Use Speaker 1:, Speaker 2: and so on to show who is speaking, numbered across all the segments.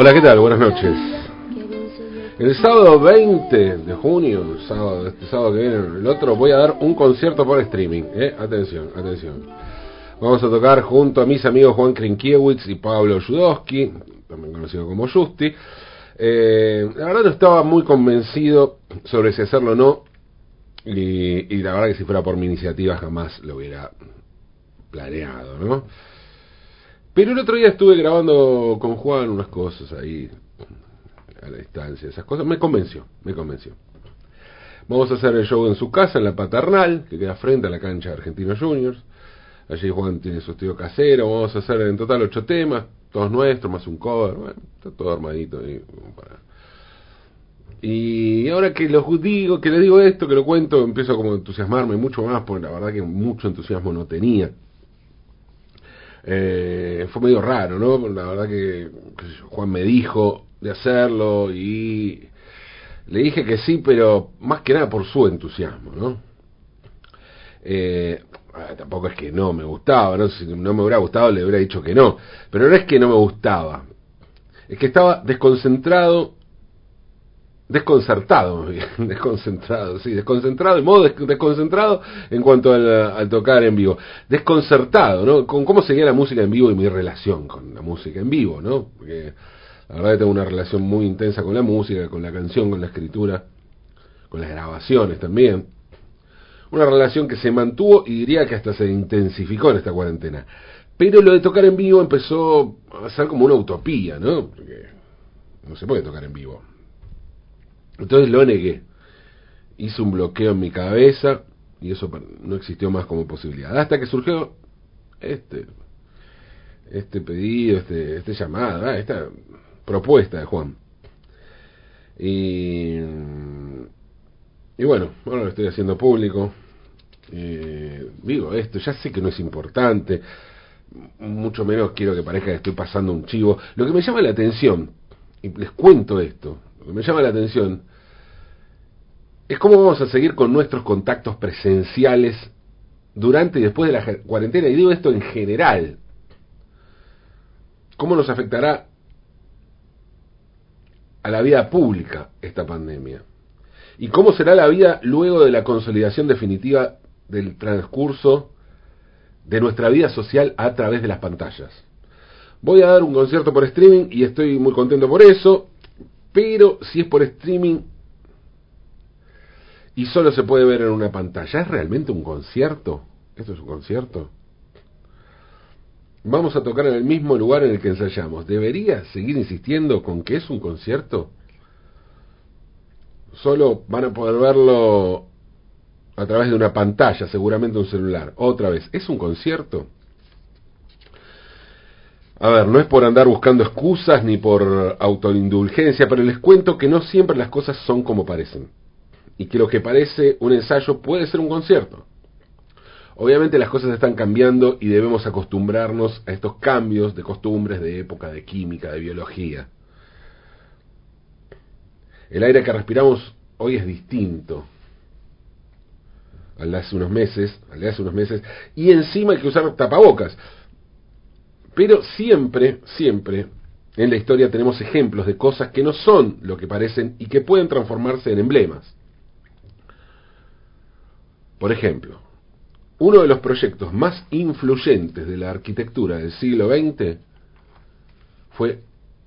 Speaker 1: Hola, ¿qué tal? Buenas noches. El sábado 20 de junio, sábado, este sábado que viene, el otro, voy a dar un concierto por streaming. ¿eh? Atención, atención. Vamos a tocar junto a mis amigos Juan Krinkiewicz y Pablo Judowski, también conocido como Justi. Eh, la verdad no estaba muy convencido sobre si hacerlo o no. Y la verdad que si fuera por mi iniciativa jamás lo hubiera planeado, ¿no? Pero el otro día estuve grabando con Juan unas cosas ahí a la distancia, esas cosas. Me convenció, me convenció. Vamos a hacer el show en su casa, en la paternal, que queda frente a la cancha de Argentinos Juniors. Allí Juan tiene su estudio casero. Vamos a hacer en total ocho temas, todos nuestros, más un cover. Bueno, está todo armadito ahí. Y ahora que los digo, que le digo esto, que lo cuento, empiezo como a entusiasmarme mucho más, porque la verdad que mucho entusiasmo no tenía. Eh, fue medio raro, ¿no? La verdad que, Juan me dijo de hacerlo y le dije que sí, pero más que nada por su entusiasmo, ¿no? Eh, ah, tampoco es que no me gustaba, ¿no? Si no me hubiera gustado le hubiera dicho que no, pero no es que no me gustaba, es que estaba desconcentrado desconcertado, desconcentrado, sí, desconcentrado, en modo desconcentrado en cuanto al, tocar en vivo, desconcertado, ¿no? Con cómo seguía la música en vivo y mi relación con la música en vivo, ¿no? Porque la verdad que tengo una relación muy intensa con la música, con la canción, con la escritura, con las grabaciones también. Una relación que se mantuvo y diría que hasta se intensificó en esta cuarentena. Pero lo de tocar en vivo empezó a ser como una utopía, ¿no? Porque no se puede tocar en vivo entonces lo negué. Hice un bloqueo en mi cabeza y eso no existió más como posibilidad. Hasta que surgió este este pedido, este, este llamada, esta propuesta de Juan. Y, y bueno, ahora lo estoy haciendo público. Eh, digo esto, ya sé que no es importante, mucho menos quiero que parezca que estoy pasando un chivo. Lo que me llama la atención, y les cuento esto, me llama la atención es cómo vamos a seguir con nuestros contactos presenciales durante y después de la cuarentena. Y digo esto en general. ¿Cómo nos afectará a la vida pública esta pandemia? ¿Y cómo será la vida luego de la consolidación definitiva del transcurso de nuestra vida social a través de las pantallas? Voy a dar un concierto por streaming y estoy muy contento por eso, pero si es por streaming y solo se puede ver en una pantalla. ¿Es realmente un concierto? ¿Esto es un concierto? Vamos a tocar en el mismo lugar en el que ensayamos. ¿Debería seguir insistiendo con que es un concierto? Solo van a poder verlo a través de una pantalla, seguramente un celular. Otra vez, ¿es un concierto? A ver, no es por andar buscando excusas ni por autoindulgencia, pero les cuento que no siempre las cosas son como parecen y que lo que parece un ensayo puede ser un concierto. Obviamente las cosas están cambiando y debemos acostumbrarnos a estos cambios de costumbres, de época, de química, de biología. El aire que respiramos hoy es distinto al de hace unos meses, al de hace unos meses, y encima hay que usar tapabocas. Pero siempre, siempre en la historia tenemos ejemplos de cosas que no son lo que parecen y que pueden transformarse en emblemas. Por ejemplo, uno de los proyectos más influyentes de la arquitectura del siglo XX fue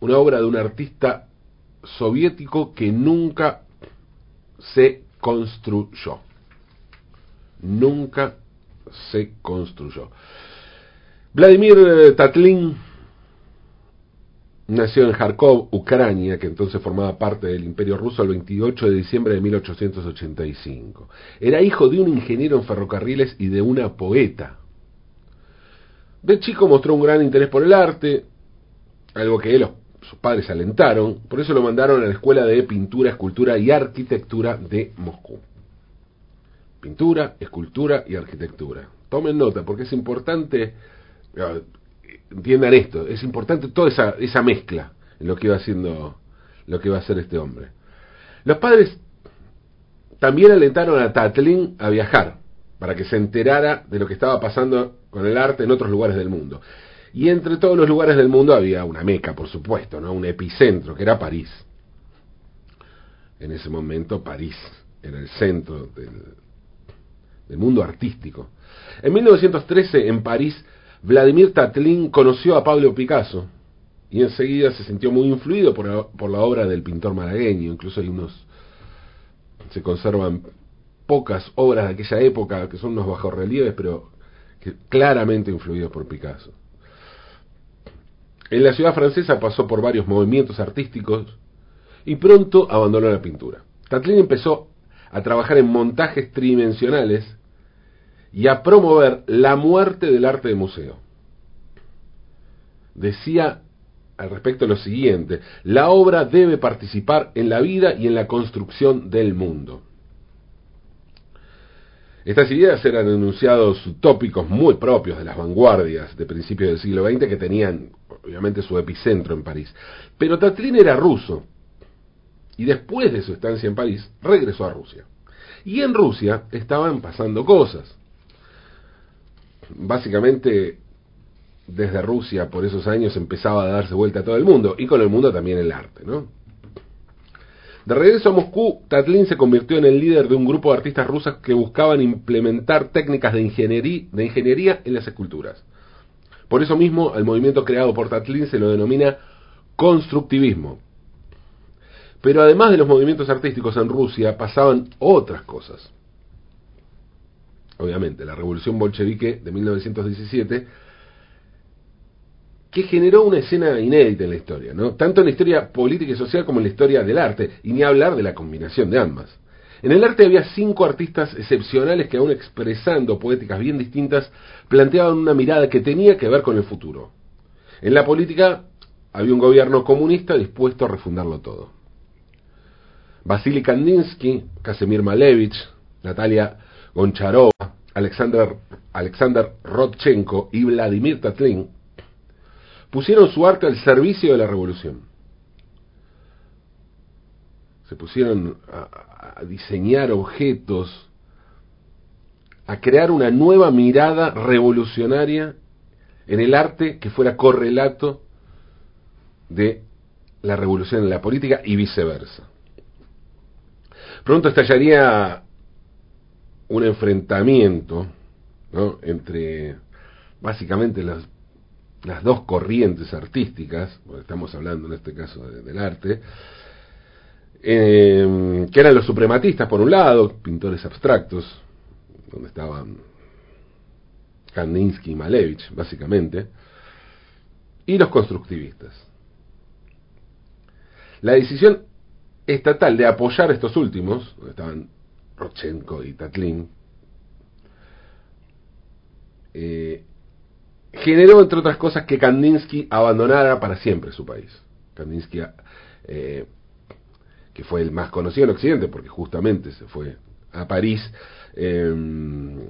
Speaker 1: una obra de un artista soviético que nunca se construyó. Nunca se construyó. Vladimir Tatlin Nació en Kharkov, Ucrania, que entonces formaba parte del Imperio Ruso el 28 de diciembre de 1885. Era hijo de un ingeniero en ferrocarriles y de una poeta. De chico mostró un gran interés por el arte, algo que él, sus padres alentaron, por eso lo mandaron a la Escuela de Pintura, Escultura y Arquitectura de Moscú. Pintura, escultura y arquitectura. Tomen nota, porque es importante entiendan esto, es importante toda esa, mezcla en lo que iba haciendo, lo que iba a hacer este hombre. Los padres también alentaron a Tatlin a viajar, para que se enterara de lo que estaba pasando con el arte en otros lugares del mundo. Y entre todos los lugares del mundo había una meca, por supuesto, ¿no? un epicentro, que era París. En ese momento París era el centro del mundo artístico. En 1913, en París, Vladimir Tatlin conoció a Pablo Picasso y enseguida se sintió muy influido por la, obra del pintor malagueño. Incluso hay unos, se conservan pocas obras de aquella época que son unos bajorrelieves, pero que claramente influidos por Picasso. En la ciudad francesa pasó por varios movimientos artísticos y pronto abandonó la pintura. Tatlin empezó a trabajar en montajes tridimensionales y a promover la muerte del arte de museo. Decía al respecto lo siguiente, la obra debe participar en la vida y en la construcción del mundo. Estas ideas eran enunciados utópicos muy propios de las vanguardias de principios del siglo XX que tenían obviamente su epicentro en París. Pero Tatlin era ruso y después de su estancia en París regresó a Rusia. Y en Rusia estaban pasando cosas básicamente desde Rusia por esos años empezaba a darse vuelta a todo el mundo y con el mundo también el arte, ¿no? De regreso a Moscú, Tatlin se convirtió en el líder de un grupo de artistas rusas que buscaban implementar técnicas de ingeniería, en las esculturas. Por eso mismo, al movimiento creado por Tatlin se lo denomina constructivismo. Pero además de los movimientos artísticos en Rusia, pasaban otras cosas obviamente, la revolución bolchevique de 1917, que generó una escena inédita en la historia, ¿no? tanto en la historia política y social como en la historia del arte, y ni hablar de la combinación de ambas. En el arte había cinco artistas excepcionales que aún expresando poéticas bien distintas, planteaban una mirada que tenía que ver con el futuro. En la política había un gobierno comunista dispuesto a refundarlo todo. Vasily Kandinsky, Casimir Malevich, Natalia Goncharova, Alexander, Alexander Rodchenko y Vladimir Tatlin pusieron su arte al servicio de la revolución. Se pusieron a, a diseñar objetos, a crear una nueva mirada revolucionaria en el arte que fuera correlato de la revolución en la política y viceversa. Pronto estallaría un enfrentamiento entre básicamente las, las dos corrientes artísticas, estamos hablando en este caso del arte, eh, que eran los suprematistas por un lado, pintores abstractos, donde estaban Kandinsky y Malevich, básicamente, y los constructivistas. La decisión estatal de apoyar a estos últimos, donde estaban Y Tatlin, eh, generó, entre otras cosas, que Kandinsky abandonara para siempre su país. Kandinsky, eh, que fue el más conocido en Occidente, porque justamente se fue a París, em,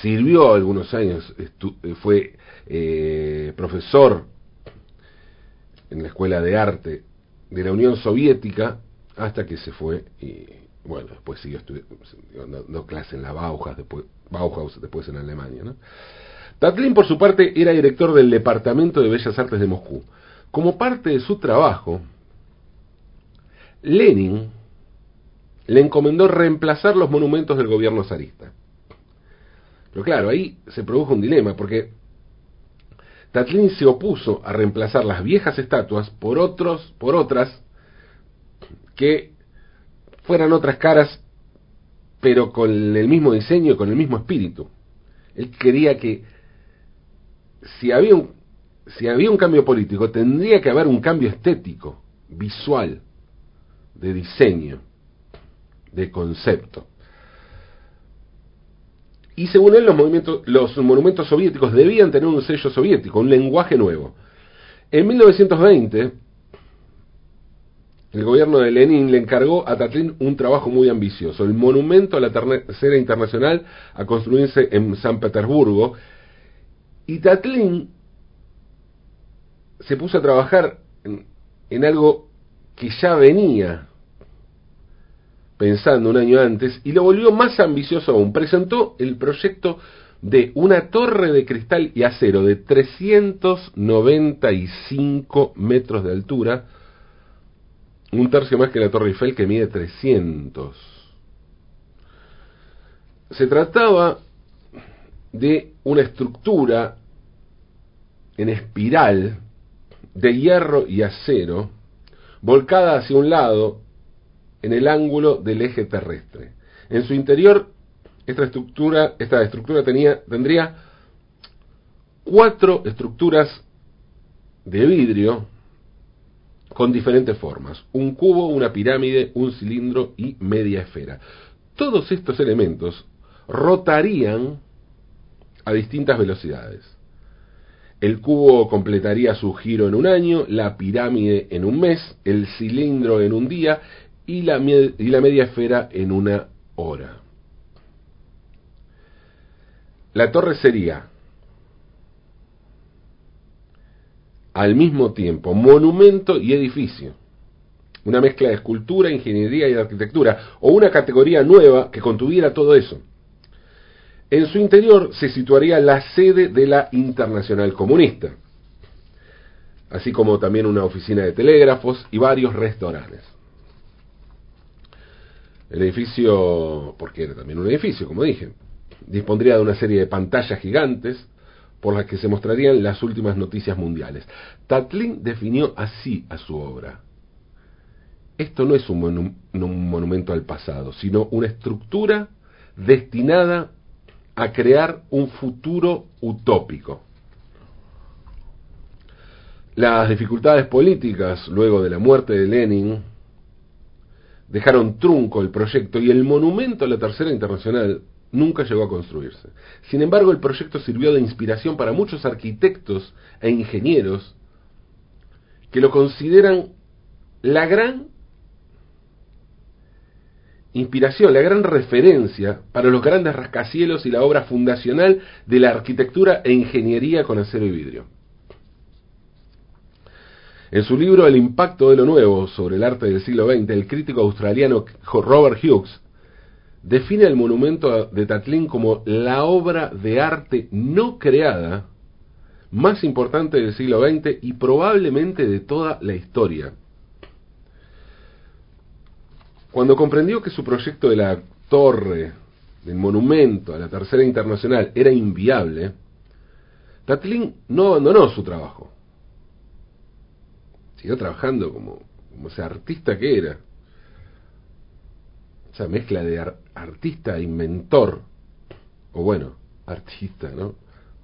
Speaker 1: sirvió algunos años, fue eh, profesor en la Escuela de Arte de la Unión Soviética hasta que se fue y bueno, después siguió estudiando clase en la Bauhaus, después, Bauhaus, después en Alemania. ¿no? Tatlin, por su parte, era director del Departamento de Bellas Artes de Moscú. Como parte de su trabajo, Lenin le encomendó reemplazar los monumentos del gobierno zarista. Pero claro, ahí se produjo un dilema, porque Tatlin se opuso a reemplazar las viejas estatuas por otros, por otras que fueran otras caras, pero con el mismo diseño, con el mismo espíritu. Él quería que si había un, si había un cambio político, tendría que haber un cambio estético, visual, de diseño, de concepto. Y según él, los, movimientos, los monumentos soviéticos debían tener un sello soviético, un lenguaje nuevo. En 1920, el gobierno de Lenin le encargó a Tatlin un trabajo muy ambicioso, el monumento a la tercera internacional a construirse en San Petersburgo. Y Tatlin se puso a trabajar en, algo que ya venía pensando un año antes y lo volvió más ambicioso aún. Presentó el proyecto de una torre de cristal y acero de 395 metros de altura, un tercio más que la Torre Eiffel que mide 300. Se trataba de una estructura en espiral de hierro y acero, volcada hacia un lado en el ángulo del eje terrestre. En su interior, esta estructura, esta estructura tenía, tendría cuatro estructuras de vidrio con diferentes formas, un cubo, una pirámide, un cilindro y media esfera. Todos estos elementos rotarían a distintas velocidades. El cubo completaría su giro en un año, la pirámide en un mes, el cilindro en un día y la, y la media esfera en una hora. La torre sería al mismo tiempo monumento y edificio, una mezcla de escultura, ingeniería y arquitectura, o una categoría nueva que contuviera todo eso. En su interior se situaría la sede de la Internacional Comunista, así como también una oficina de telégrafos y varios restaurantes. El edificio, porque era también un edificio, como dije, dispondría de una serie de pantallas gigantes por las que se mostrarían las últimas noticias mundiales. Tatlin definió así a su obra. Esto no es un, un monumento al pasado, sino una estructura destinada a crear un futuro utópico. Las dificultades políticas luego de la muerte de Lenin dejaron trunco el proyecto y el monumento a la Tercera Internacional nunca llegó a construirse. Sin embargo, el proyecto sirvió de inspiración para muchos arquitectos e ingenieros que lo consideran la gran inspiración, la gran referencia para los grandes rascacielos y la obra fundacional de la arquitectura e ingeniería con acero y vidrio. En su libro El impacto de lo nuevo sobre el arte del siglo XX, el crítico australiano Robert Hughes define el monumento de Tatlin como la obra de arte no creada más importante del siglo XX y probablemente de toda la historia. Cuando comprendió que su proyecto de la torre, del monumento a la Tercera Internacional era inviable, Tatlin no abandonó su trabajo. Siguió trabajando como, como ese artista que era. Esa mezcla de artista e inventor. O bueno, artista, ¿no?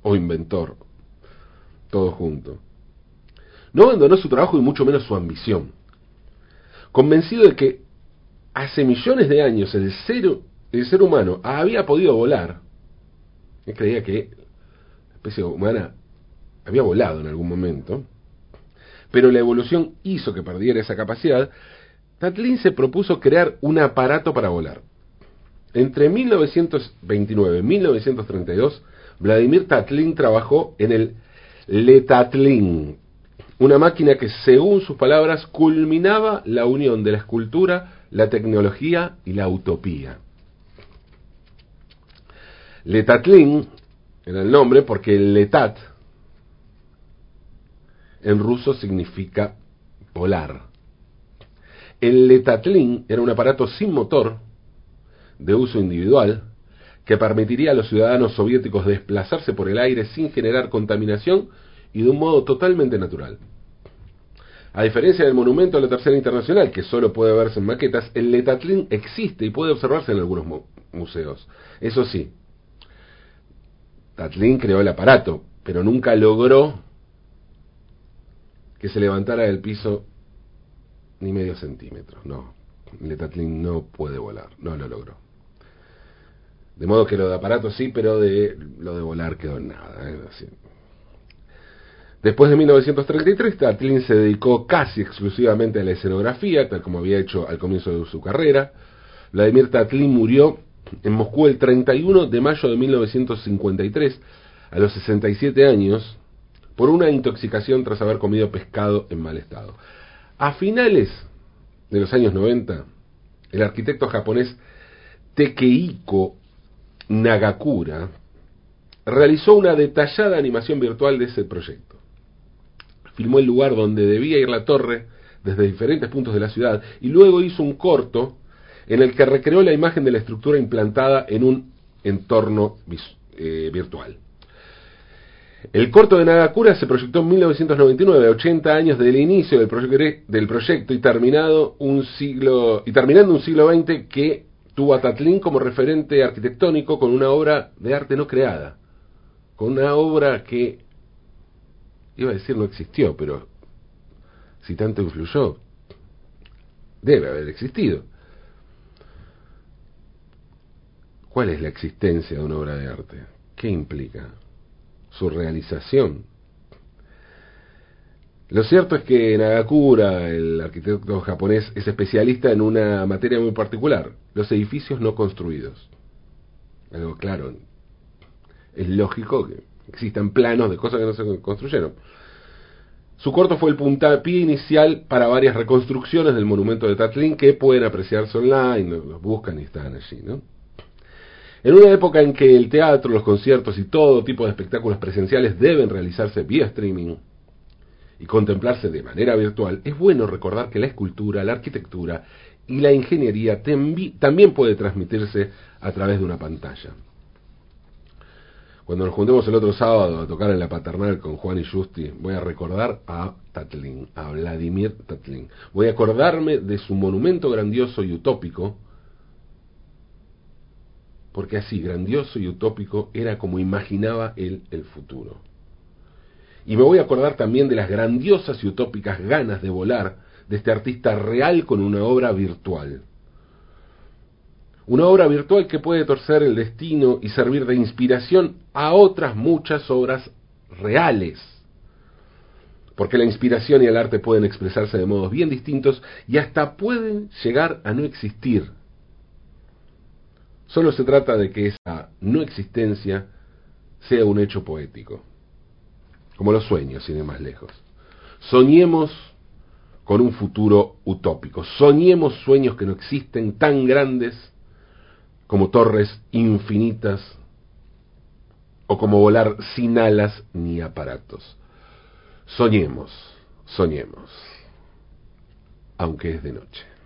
Speaker 1: O inventor. Todo junto. No abandonó su trabajo y mucho menos su ambición. Convencido de que hace millones de años el ser, el ser humano había podido volar, él creía que la especie humana había volado en algún momento, pero la evolución hizo que perdiera esa capacidad, Tatlin se propuso crear un aparato para volar. Entre 1929 y 1932, Vladimir Tatlin trabajó en el Letatlin, una máquina que, según sus palabras, culminaba la unión de la escultura la tecnología y la utopía. Letatlin era el nombre porque el letat en ruso significa volar. El letatlin era un aparato sin motor, de uso individual, que permitiría a los ciudadanos soviéticos desplazarse por el aire sin generar contaminación y de un modo totalmente natural. A diferencia del monumento a la Tercera Internacional, que solo puede verse en maquetas, el Letatlin existe y puede observarse en algunos museos. Eso sí, Tatlin creó el aparato, pero nunca logró que se levantara del piso ni medio centímetro. No, Letatlin no puede volar, no lo logró. De modo que lo de aparato sí, pero de lo de volar quedó en nada. ¿eh? Después de 1933, Tatlin se dedicó casi exclusivamente a la escenografía, tal como había hecho al comienzo de su carrera. Vladimir Tatlin murió en Moscú el 31 de mayo de 1953, a los 67 años, por una intoxicación tras haber comido pescado en mal estado. A finales de los años 90, el arquitecto japonés Tekeiko Nagakura realizó una detallada animación virtual de ese proyecto. Filmó el lugar donde debía ir la torre desde diferentes puntos de la ciudad y luego hizo un corto en el que recreó la imagen de la estructura implantada en un entorno eh, virtual. El corto de Nagakura se proyectó en 1999, 80 años del inicio del, proyecto y, terminado un siglo, y terminando un siglo XX que tuvo a Tatlin como referente arquitectónico con una obra de arte no creada, con una obra que, iba a decir no existió, pero si tanto influyó, debe haber existido. ¿Cuál es la existencia de una obra de arte? ¿Qué implica? Su realización. Lo cierto es que Nagakura, el arquitecto japonés, es especialista en una materia muy particular, los edificios no construidos. Algo claro, es lógico que existan planos de cosas que no se construyeron. Su corto fue el puntapié inicial para varias reconstrucciones del monumento de Tatlin que pueden apreciarse online, los buscan y están allí, ¿no? En una época en que el teatro, los conciertos y todo tipo de espectáculos presenciales deben realizarse vía streaming y contemplarse de manera virtual, es bueno recordar que la escultura, la arquitectura y la ingeniería también puede transmitirse a través de una pantalla. Cuando nos juntemos el otro sábado a tocar en la paternal con Juan y Justi, voy a recordar a Tatlin, a Vladimir Tatlin. Voy a acordarme de su monumento grandioso y utópico, porque así, grandioso y utópico, era como imaginaba él el futuro. Y me voy a acordar también de las grandiosas y utópicas ganas de volar de este artista real con una obra virtual. Una obra virtual que puede torcer el destino y servir de inspiración a otras muchas obras reales. Porque la inspiración y el arte pueden expresarse de modos bien distintos y hasta pueden llegar a no existir. Solo se trata de que esa no existencia sea un hecho poético, como los sueños, sin ir más lejos. Soñemos con un futuro utópico, soñemos sueños que no existen tan grandes como torres infinitas o como volar sin alas ni aparatos. Soñemos, soñemos, aunque es de noche.